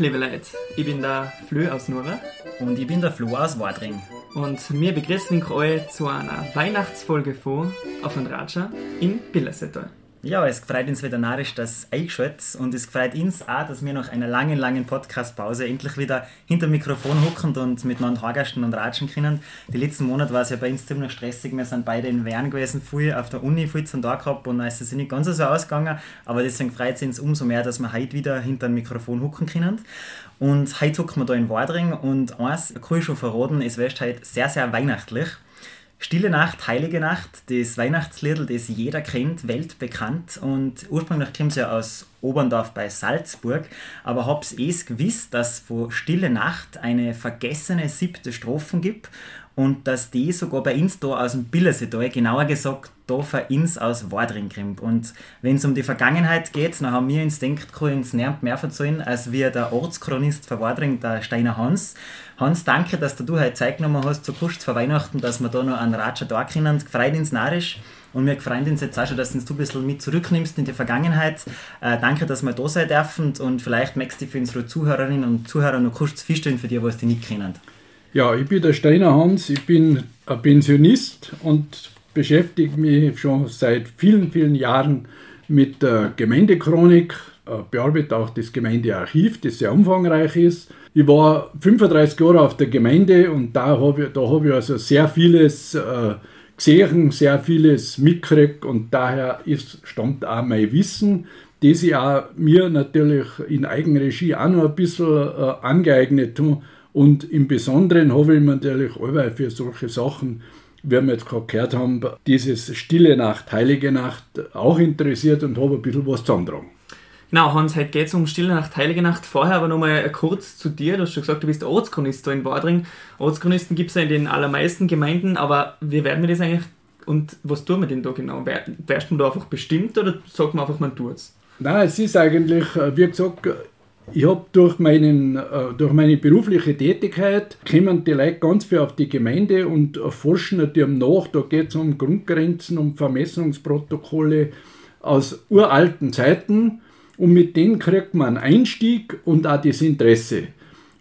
liebe Leute. Ich bin der Flö aus Nura. Und ich bin der Flo aus Wadring. Und wir begrüßen euch zu einer Weihnachtsfolge von Auf und Ratscher in Billersetal. Ja, es freut uns wieder narrisch, dass eingeschaltet und es freut uns auch, dass wir nach einer langen, langen Podcast-Pause endlich wieder hinter dem Mikrofon hocken und miteinander Hagersten und ratschen können. Die letzten Monate war es ja bei uns ziemlich stressig. Wir sind beide in Wern gewesen, viel auf der Uni, viel zum Tag gehabt und es ist nicht ganz so ausgegangen. Aber deswegen freut es uns umso mehr, dass wir heute wieder hinter dem Mikrofon hocken können. Und heute hocken wir da in Wadring und eins kann ich schon verraten, es wird heute sehr, sehr weihnachtlich. Stille Nacht, Heilige Nacht, das Weihnachtslied, das jeder kennt, weltbekannt. Und ursprünglich kommt es ja aus Oberndorf bei Salzburg. Aber hab's eh gewusst, dass von Stille Nacht eine vergessene siebte Strophen gibt und dass die sogar bei uns da aus dem Billersetal, genauer gesagt für uns aus Wadring kommt. Und wenn es um die Vergangenheit geht, dann haben wir uns kann uns niemand mehr verzeihen, als wir der Ortschronist für Wadring, der Steiner Hans. Hans, danke, dass du heute Zeit genommen hast zu Kust vor Weihnachten, dass wir da noch einen Ratscher da können. Gefreut uns narisch. Und wir freuen uns jetzt auch schon, dass du ein bisschen mit zurücknimmst in die Vergangenheit. Äh, danke, dass wir da sein dürfen und vielleicht möchtest du für unsere Zuhörerinnen und Zuhörer noch kurz feststellen für die, was die nicht kennen. Ja, ich bin der Steiner Hans, ich bin ein Pensionist und beschäftige mich schon seit vielen, vielen Jahren mit der Gemeindechronik, äh, bearbeite auch das Gemeindearchiv, das sehr umfangreich ist. Ich war 35 Jahre auf der Gemeinde und da habe ich, hab ich also sehr vieles äh, gesehen, sehr vieles mitgekriegt und daher ist, stammt auch mein Wissen, das ich auch mir natürlich in Eigenregie auch noch ein bisschen äh, angeeignet habe und im Besonderen habe ich mir natürlich allweil für solche Sachen, wie wir jetzt gerade gehört haben, dieses Stille Nacht, Heilige Nacht auch interessiert und habe ein bisschen was zusammentragen. Genau, Hans, heute geht es um Stille Nacht, Heilige Nacht. Vorher aber nochmal kurz zu dir. Du hast schon gesagt, du bist Ortschronist da in Wadring. Ortschronisten gibt es ja in den allermeisten Gemeinden, aber wie werden wir das eigentlich und was tun wir denn da genau? Wärst du da einfach bestimmt oder sagt man einfach, man tut es? Nein, es ist eigentlich, äh, wie gesagt, ich habe durch, meinen, äh, durch meine berufliche Tätigkeit kommen die Leute ganz viel auf die Gemeinde und forschen natürlich nach. Da geht es um Grundgrenzen, um Vermessungsprotokolle aus uralten Zeiten und mit denen kriegt man einen Einstieg und auch das Interesse.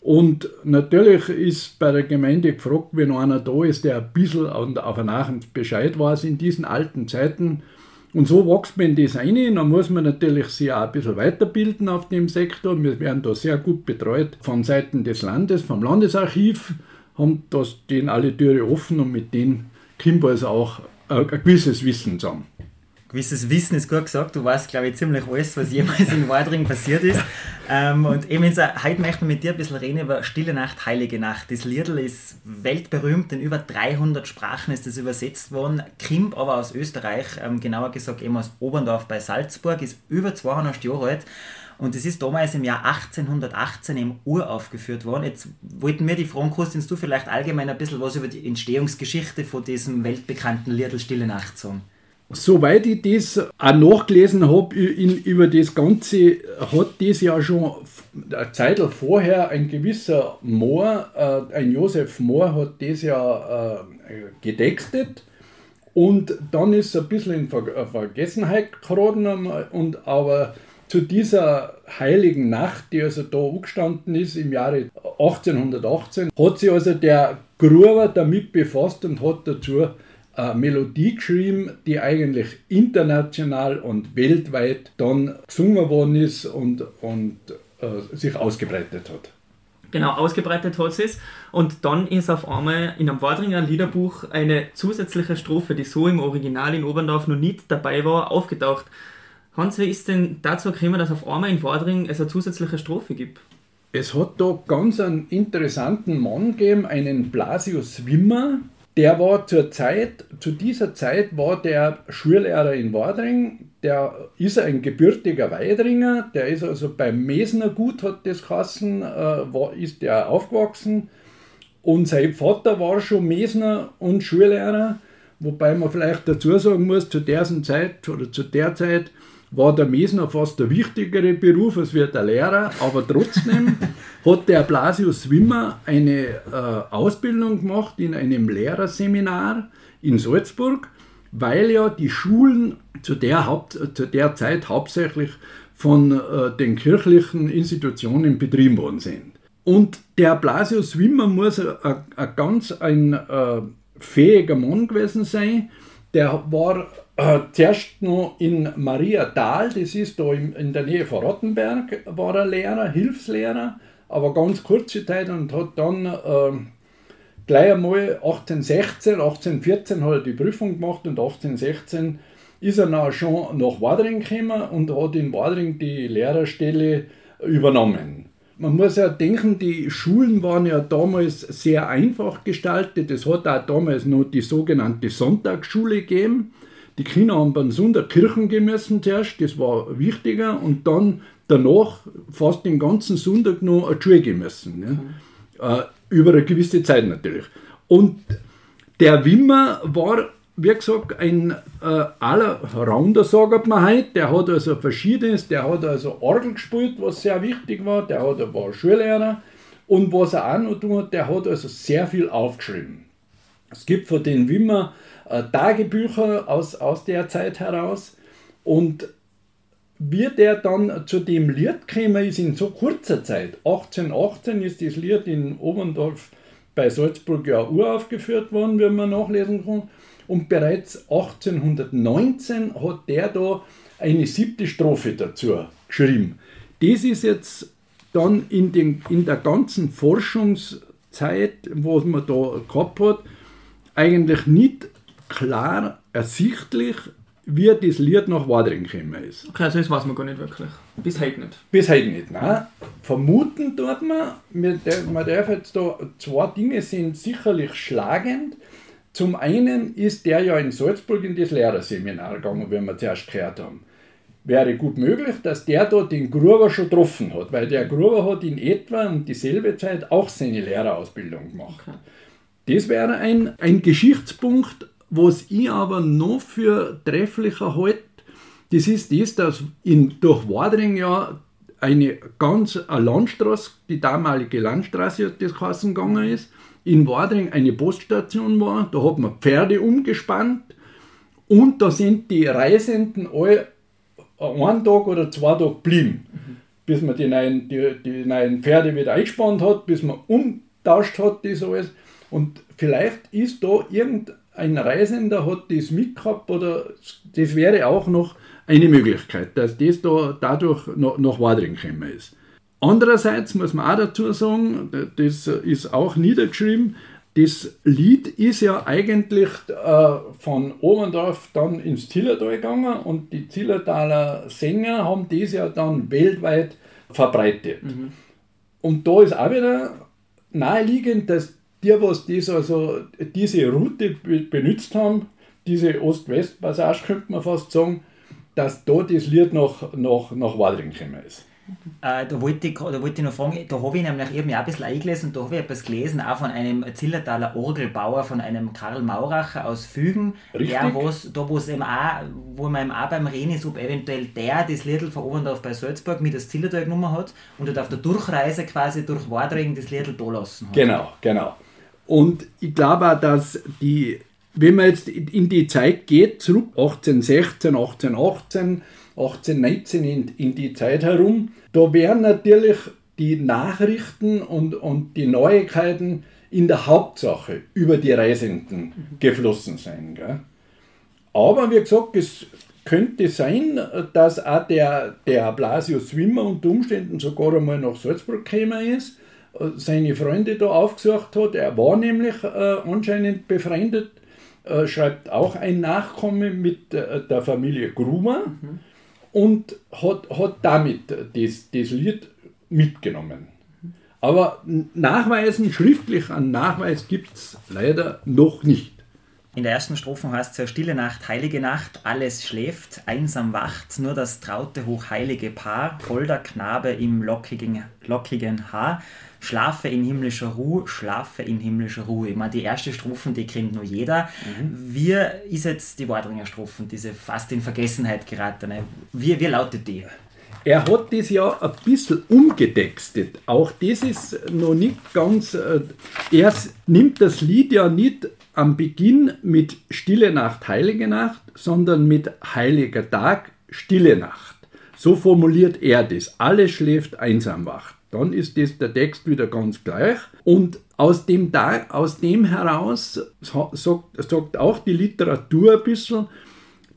Und natürlich ist bei der Gemeinde gefragt, wenn einer da ist, der ein bisschen auf einen Bescheid weiß in diesen alten Zeiten, und so wächst man in das rein. Dann muss man natürlich sich auch ein bisschen weiterbilden auf dem Sektor. Wir werden da sehr gut betreut von Seiten des Landes, vom Landesarchiv, haben das denen alle Türen offen und mit denen kommt also auch ein gewisses Wissen zusammen gewisses Wissen ist gut gesagt. Du weißt, glaube ich, ziemlich alles, was jemals in Wadring passiert ist. Ähm, und eben, heute möchten wir mit dir ein bisschen reden über Stille Nacht, Heilige Nacht. Das Liedl ist weltberühmt, in über 300 Sprachen ist es übersetzt worden. Kimp aber aus Österreich, ähm, genauer gesagt eben aus Oberndorf bei Salzburg, ist über 200 Jahre alt. Und es ist damals im Jahr 1818 im Uraufgeführt worden. Jetzt wollten wir die fragen, kannst du vielleicht allgemein ein bisschen was über die Entstehungsgeschichte von diesem weltbekannten Liedl Stille Nacht sagen? Soweit ich das auch nachgelesen habe, über das Ganze, hat das ja schon eine Zeit vorher ein gewisser Mohr, äh, ein Josef Mohr, hat das ja äh, getextet. Und dann ist es ein bisschen in Ver Vergessenheit geraten. Und aber zu dieser heiligen Nacht, die also da angestanden ist im Jahre 1818, hat sich also der Gruber damit befasst und hat dazu eine Melodie geschrieben, die eigentlich international und weltweit dann gesungen worden ist und, und äh, sich ausgebreitet hat. Genau, ausgebreitet hat sie es. Und dann ist auf einmal in einem Wadringer Liederbuch eine zusätzliche Strophe, die so im Original in Oberndorf noch nicht dabei war, aufgetaucht. Hans, wie ist denn dazu gekommen, dass auf einmal in Wadring es eine zusätzliche Strophe gibt? Es hat da ganz einen interessanten Mann gegeben, einen Blasius Wimmer, der war zur Zeit, zu dieser Zeit war der Schullehrer in Wadring, der ist ein gebürtiger Weidringer, der ist also beim Mesner Gut, hat das Kassen, äh, war, ist der aufgewachsen. Und sein Vater war schon Mesner und Schullehrer, wobei man vielleicht dazu sagen muss, zu der Zeit oder zu der Zeit war der Mesner fast der wichtigere Beruf als wir der Lehrer, aber trotzdem hat der Blasius Wimmer eine äh, Ausbildung gemacht in einem Lehrerseminar in Salzburg, weil ja die Schulen zu der, Haupt, zu der Zeit hauptsächlich von äh, den kirchlichen Institutionen betrieben worden sind. Und der Blasius Wimmer muss ein, ganz ein äh, fähiger Mann gewesen sein. Der war äh, zuerst noch in Mariathal, das ist da in, in der Nähe von Rottenberg, war er Lehrer, Hilfslehrer, aber ganz kurze Zeit und hat dann äh, gleich einmal 1816, 1814 hat er die Prüfung gemacht und 1816 ist er dann schon nach Wadring gekommen und hat in Wadring die Lehrerstelle übernommen. Man muss ja denken, die Schulen waren ja damals sehr einfach gestaltet. Es hat auch damals noch die sogenannte Sonntagsschule gegeben. Die Kinder haben beim Sonntag Kirchen gemessen zuerst, das war wichtiger, und dann danach fast den ganzen Sonntag noch eine Schule gemessen. Ne? Mhm. Äh, über eine gewisse Zeit natürlich. Und der Wimmer war wie gesagt, ein äh, Allrounder, sagt man heute. Der hat also Verschiedenes, der hat also Orgel gespielt, was sehr wichtig war, der hat, war Schullehrer und was er auch noch tun hat, der hat also sehr viel aufgeschrieben. Es gibt von den Wimmer äh, Tagebücher aus, aus der Zeit heraus und wie der dann zu dem Lied gekommen ist in so kurzer Zeit, 1818 ist das Lied in Oberndorf bei Salzburg ja uraufgeführt worden, wie man nachlesen kann. Und bereits 1819 hat der da eine siebte Strophe dazu geschrieben. Das ist jetzt dann in, den, in der ganzen Forschungszeit, was man da gehabt hat, eigentlich nicht klar ersichtlich, wie das Lied nach Wadring gekommen ist. Okay, also das weiß man gar nicht wirklich. Bis heute nicht. Bis heute nicht, nein. Vermuten tut man, man darf jetzt da, zwei Dinge sind sicherlich schlagend. Zum einen ist der ja in Salzburg in das Lehrerseminar gegangen, wie wir zuerst gehört haben. Wäre gut möglich, dass der da den Gruber schon getroffen hat, weil der Gruber hat in etwa um dieselbe Zeit auch seine Lehrerausbildung gemacht. Okay. Das wäre ein, ein Geschichtspunkt, was ich aber noch für trefflicher halte, das ist das, dass in, durch Wadring ja eine ganz eine Landstraße, die damalige Landstraße, das geheißen gegangen ist, in Wadring eine Poststation war. Da hat man Pferde umgespannt und da sind die Reisenden alle einen Tag oder zwei Tage geblieben, mhm. bis man die neuen, die, die neuen Pferde wieder eingespannt hat, bis man umtauscht hat, das alles. Und vielleicht ist da irgendein Reisender hat das mitgehabt oder das wäre auch noch eine Möglichkeit, dass das da dadurch nach, nach Wadring gekommen ist. Andererseits muss man auch dazu sagen, das ist auch niedergeschrieben, das Lied ist ja eigentlich äh, von Oberndorf dann ins Zillertal gegangen und die Zillertaler Sänger haben das ja dann weltweit verbreitet. Mhm. Und da ist auch wieder naheliegend, dass die, was das also, diese Route benutzt haben, diese Ost-West-Passage könnte man fast sagen, dass da das Lied nach, nach, nach Wadring gekommen ist. Äh, da, wollte ich, da wollte ich noch fragen, da habe ich nämlich ich auch ein bisschen eingelesen, da habe ich etwas gelesen, auch von einem Zillertaler Orgelbauer, von einem Karl Mauracher aus Fügen, Richtig. der was, da wo es eben auch, wo man eben auch beim Reden ist, ob eventuell der das Liedl von Oberndorf bei Salzburg mit das Zillertal genommen hat und dort auf der Durchreise quasi durch Wadring das Liedl da lassen hat. Genau, genau. Und ich glaube auch, dass die, wenn man jetzt in die Zeit geht, zurück 1816, 1818, 1819 in, in die Zeit herum, da werden natürlich die Nachrichten und, und die Neuigkeiten in der Hauptsache über die Reisenden geflossen sein. Gell? Aber wie gesagt, es könnte sein, dass auch der, der Blasius Wimmer unter Umständen sogar einmal nach Salzburg gekommen ist, seine Freunde da aufgesucht hat. Er war nämlich äh, anscheinend befreundet, äh, schreibt auch ein Nachkomme mit äh, der Familie Grumer. Mhm und hat, hat damit das, das Lied mitgenommen. Aber Nachweisen, schriftlich an Nachweis gibt es leider noch nicht. In der ersten Strophe heißt es Stille Nacht, heilige Nacht, alles schläft, einsam wacht, nur das traute hochheilige Paar, holder Knabe im lockigen, lockigen Haar, schlafe in himmlischer Ruhe, schlafe in himmlischer Ruhe. Ich meine, die erste Strophe, die kennt nur jeder. Mhm. Wie ist jetzt die Wadringer Strophen, diese fast in Vergessenheit geratene? Wie, wie lautet die? Er hat das ja ein bisschen umgetextet. Auch das ist noch nicht ganz. Äh, er nimmt das Lied ja nicht am Beginn mit Stille Nacht, Heilige Nacht, sondern mit Heiliger Tag, Stille Nacht. So formuliert er das. Alles schläft, einsam wacht. Dann ist das der Text wieder ganz gleich. Und aus dem, Tag, aus dem heraus sagt, sagt auch die Literatur ein bisschen,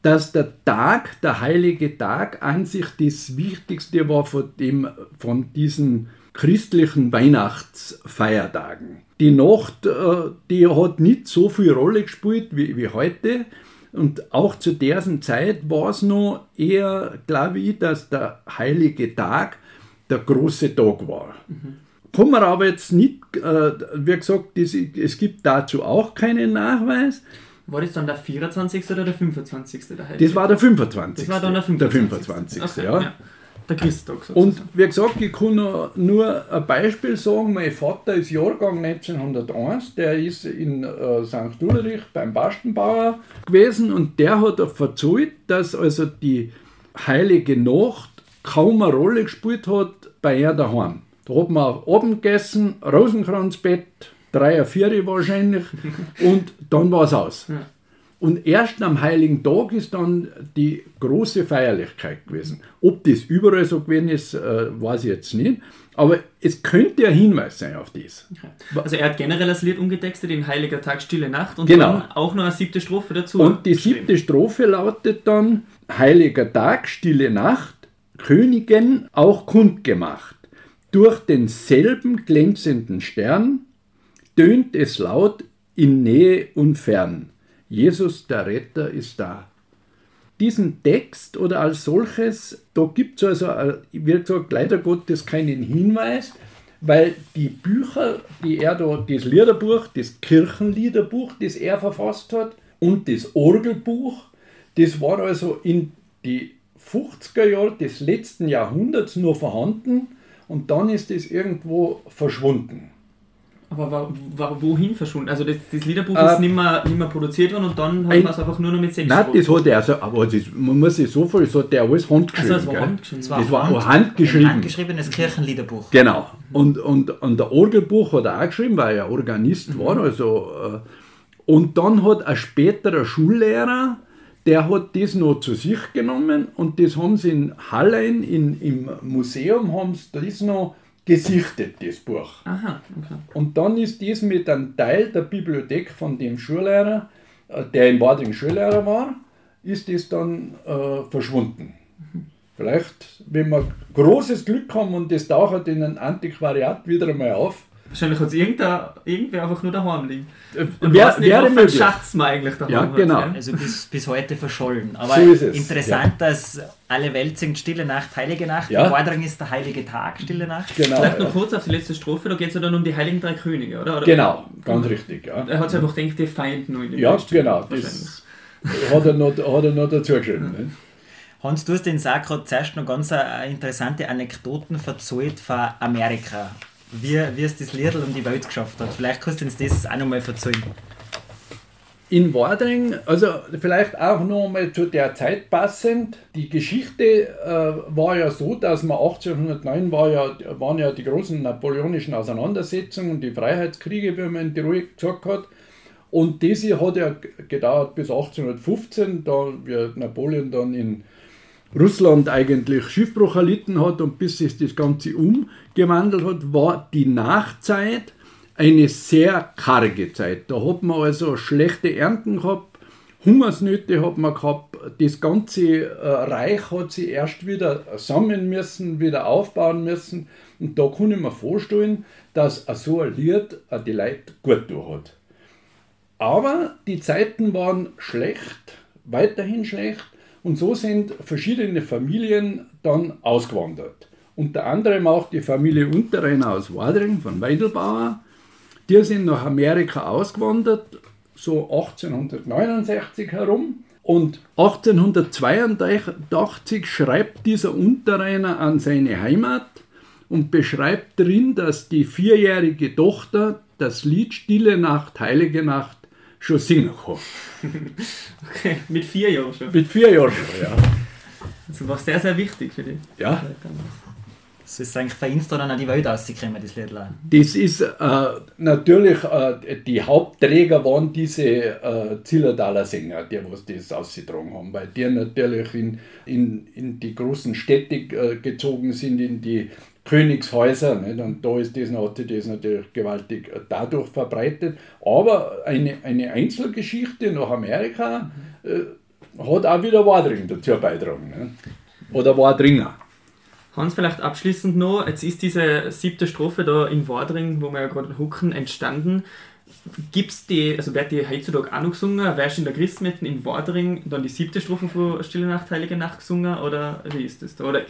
dass der Tag, der heilige Tag, an sich das Wichtigste war von, dem, von diesen christlichen Weihnachtsfeiertagen. Die Nacht, äh, die hat nicht so viel Rolle gespielt wie, wie heute. Und auch zu dieser Zeit war es noch eher, glaube ich, dass der heilige Tag der große Tag war. Mhm. Kann man aber jetzt nicht, äh, wie gesagt, das, es gibt dazu auch keinen Nachweis. War das dann der 24. oder der 25. Der heilige das war der 25. Das war dann der 25. Der 25. Okay, ja. ja. Der Christtag sozusagen. Und wie gesagt, ich kann nur ein Beispiel sagen. Mein Vater ist Jahrgang 1901, der ist in äh, St. Ulrich beim Bastenbauer gewesen und der hat verzeiht, dass also die heilige Nacht kaum eine Rolle gespielt hat bei ihr daheim. Da hat man oben gegessen, Rosenkranzbett, drei, vier wahrscheinlich, und dann war es aus. Ja. Und erst am Heiligen Tag ist dann die große Feierlichkeit gewesen. Ob das überall so gewesen ist, äh, weiß ich jetzt nicht. Aber es könnte ein Hinweis sein auf das. Also er hat generell das Lied umgetextet in Heiliger Tag, Stille Nacht und genau. dann auch noch eine siebte Strophe dazu. Und die siebte Strophe lautet dann Heiliger Tag, Stille Nacht, Königen auch kundgemacht. Durch denselben glänzenden Stern tönt es laut in Nähe und fern. Jesus der Retter ist da. Diesen Text oder als solches, da gibt es also, äh, wie gesagt, leider Gottes keinen Hinweis, weil die Bücher, die er da, das Liederbuch, das Kirchenliederbuch, das er verfasst hat, und das Orgelbuch, das war also in die 50er Jahren des letzten Jahrhunderts nur vorhanden und dann ist es irgendwo verschwunden. Aber war, war, wohin verschwunden? Also das, das Liederbuch äh, ist nicht mehr, nicht mehr produziert worden und dann hat man es einfach nur noch mit sechs Nein, das hat er, also, aber das, man muss sich so viel, das hat er alles handgeschrieben. Also das war handgeschrieben. Das war, das war Hand, handgeschrieben. Ein handgeschriebenes Kirchenliederbuch. Genau. Und, und, und der Orgelbuch hat er auch geschrieben, weil er Organist mhm. war. Also, äh, und dann hat ein späterer Schullehrer, der hat das noch zu sich genommen und das haben sie in Hallein in, im Museum haben sie das noch gesichtet, das Buch. Aha, okay. Und dann ist das mit einem Teil der Bibliothek von dem Schullehrer, äh, der in Wadring Schullehrer war, ist das dann äh, verschwunden. Mhm. Vielleicht, wenn wir großes Glück haben und das taucht in ein Antiquariat wieder einmal auf, Wahrscheinlich hat es irgendwer einfach nur daheim liegen. Äh, und wer, nicht, wäre möglich. Schatz man eigentlich daheim Ja, genau. Hat, also bis, bis heute verschollen. Aber so interessant, ja. dass alle Welt singt Stille Nacht, Heilige Nacht. Ja. Vordring ist der Heilige Tag, Stille Nacht. Genau. Vielleicht noch kurz auf die letzte Strophe, da geht es ja dann um die Heiligen Drei Könige, oder? oder genau, ganz richtig. Ja. Er hat sich einfach gedacht, die Feinden nur in den Ja, genau. Das hat er noch, hat er noch dazu geschrieben. Ne? Hans, du hast den Sack gerade zuerst noch ganz interessante Anekdoten verzählt von Amerika wie, wie es das Liedl um die Welt geschafft hat. Vielleicht kannst du uns das auch noch mal erzählen. In Wadring, also vielleicht auch noch mal zu der Zeit passend, die Geschichte äh, war ja so, dass man 1809 war ja, waren ja die großen napoleonischen Auseinandersetzungen und die Freiheitskriege, wie man in Tirol gesagt hat. Und diese hat ja gedauert bis 1815, da wie Napoleon dann in Russland eigentlich Schiffbruch erlitten hat und bis sich das Ganze umgewandelt hat, war die Nachzeit eine sehr karge Zeit. Da hat man also schlechte Ernten gehabt, Hungersnöte hat man gehabt, das ganze äh, Reich hat sich erst wieder sammeln müssen, wieder aufbauen müssen. Und da kann ich mir vorstellen, dass so ein Lied die Leute gut durch hat. Aber die Zeiten waren schlecht, weiterhin schlecht. Und so sind verschiedene Familien dann ausgewandert. Unter anderem auch die Familie Unterrenner aus Wadring von Weidelbauer. Die sind nach Amerika ausgewandert, so 1869 herum. Und 1882 schreibt dieser Unterrenner an seine Heimat und beschreibt drin, dass die vierjährige Tochter das Lied Stille Nacht, Heilige Nacht schon singen kann. okay, mit vier Jahren schon. Mit vier Jahren schon, ja. Also war sehr, sehr wichtig für dich. Ja. Das ist eigentlich von Insta dann an die Welt rausgekommen, das Lied. Das ist äh, natürlich, äh, die Hauptträger waren diese äh, Zillertaler Sänger, die was das ausgetragen haben, weil die natürlich in, in, in die großen Städte äh, gezogen sind, in die Königshäuser. Nicht? Und da ist das, hat sich das natürlich gewaltig dadurch verbreitet. Aber eine, eine Einzelgeschichte nach Amerika äh, hat auch wieder Wadring dazu beitragen. Nicht? Oder Wadringer. Hans, vielleicht abschließend noch, jetzt ist diese siebte Strophe da in Wadring, wo wir ja gerade hucken, entstanden. Gibt's die, also wird die heutzutage auch noch gesungen? Wärst in der Christmetten in Wadring dann die siebte Strophe von Stille Nacht, Heilige Nacht gesungen? Oder wie ist das da? Oder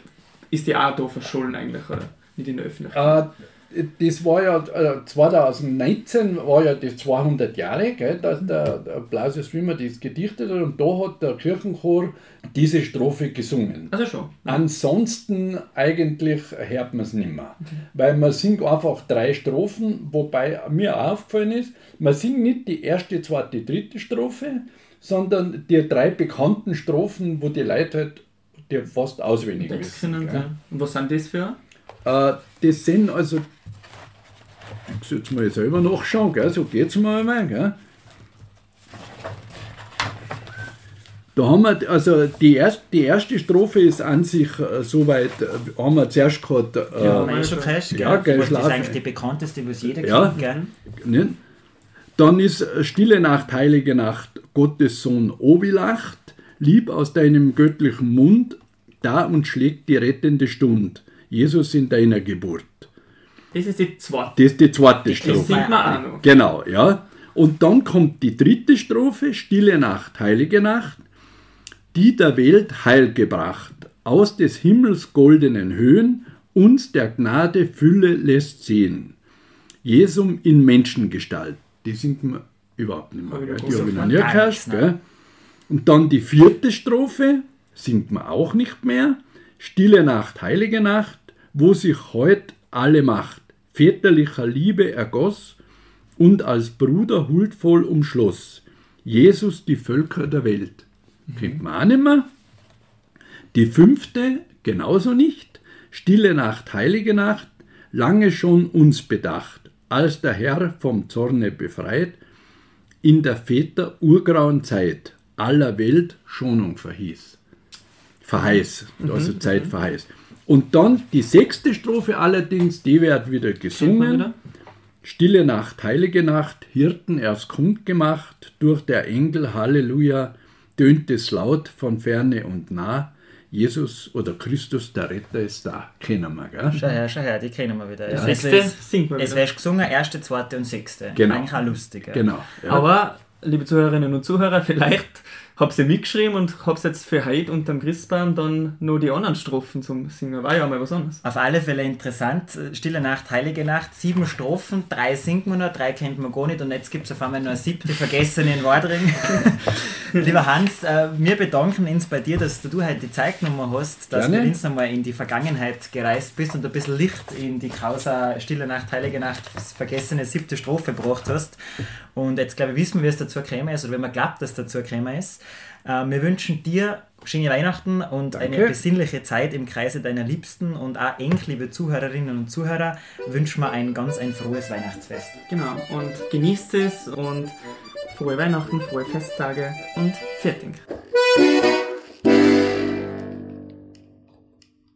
ist die auch da verschollen eigentlich? Oder nicht in der Öffentlichkeit? Äh, das war ja, 2019 äh, war ja das 200 Jahre, gell, dass der, der Blase Swimmer das gedichtet hat und da hat der Kirchenchor diese Strophe gesungen. Also schon. Ansonsten eigentlich hört man es nicht mehr. Okay. Weil man singt einfach drei Strophen, wobei mir aufgefallen ist, man singt nicht die erste, zweite, dritte Strophe, sondern die drei bekannten Strophen, wo die Leute halt die fast auswendig wissen. Und, und was sind das für? Äh, das sind also ich muss jetzt mal selber nachschauen, gell? so geht es mir einmal. Gell? Da haben wir, also die, erst, die erste Strophe ist an sich äh, soweit, äh, haben wir zuerst gehabt. Äh, ja, haben wir schon gehört, ja, gell? Das ist eigentlich die bekannteste, was jeder ja, kennt. Gell? Dann ist äh, Stille Nacht, Heilige Nacht, Gottes Sohn Obilacht, lieb aus deinem göttlichen Mund, da und schlägt die rettende Stund, Jesus in deiner Geburt. Das ist die zweite. Das ist die zweite Strophe. Singt man auch noch. Genau, ja. Und dann kommt die dritte Strophe, Stille Nacht, Heilige Nacht, die der Welt Heil gebracht, aus des Himmels goldenen Höhen uns der Gnade Fülle lässt sehen. Jesum in Menschengestalt. Die singt man überhaupt nicht mehr. Die habe ich noch nie gehört. Und dann die vierte Strophe, singt man auch nicht mehr. Stille Nacht, Heilige Nacht, wo sich heut alle Macht väterlicher Liebe ergoss und als Bruder huldvoll umschloss. Jesus die Völker der Welt. Mhm. Kennt man auch nicht mehr. Die fünfte genauso nicht. Stille Nacht, heilige Nacht, lange schon uns bedacht, als der Herr vom Zorne befreit, in der Väter urgrauen Zeit aller Welt Schonung verhieß. Verheiß, also mhm. Zeit verheiß. Und dann die sechste Strophe allerdings, die wird wieder gesungen. Wieder? Stille Nacht, heilige Nacht, Hirten erst kundgemacht, durch der Engel, Halleluja, tönt es laut von ferne und nah. Jesus oder Christus, der Retter, ist da. Kennen wir, gell? Schau her, schau her, die kennen wir wieder. Ja. Sechste singt man Es wäre gesungen, erste, zweite und sechste. Genau. Eigentlich auch lustig. Genau. Ja. Aber, liebe Zuhörerinnen und Zuhörer, vielleicht habe sie mitgeschrieben und habe jetzt für heute unterm Christbaum dann nur die anderen Strophen zum Singen. War ja mal was anderes. Auf alle Fälle interessant. Stille Nacht, Heilige Nacht, sieben Strophen, drei singt man noch, drei kennt man gar nicht und jetzt gibt es auf einmal nur eine siebte vergessene in Wadring. Lieber Hans, äh, wir bedanken uns bei dir, dass du heute die Zeit genommen hast, dass Gerne. du uns nochmal in die Vergangenheit gereist bist und ein bisschen Licht in die Causa Stille Nacht, Heilige Nacht, vergessene siebte Strophe gebracht hast. Und jetzt glaube ich, wissen wir, wie es dazu gekommen ist oder wenn man glaubt, dass es dazu gekommen ist. Äh, wir wünschen dir schöne Weihnachten und Danke. eine besinnliche Zeit im Kreise deiner Liebsten und auch eng, liebe Zuhörerinnen und Zuhörer, wünschen wir ein ganz ein frohes Weihnachtsfest. Genau, und genießt es und frohe Weihnachten, frohe Festtage und fertig.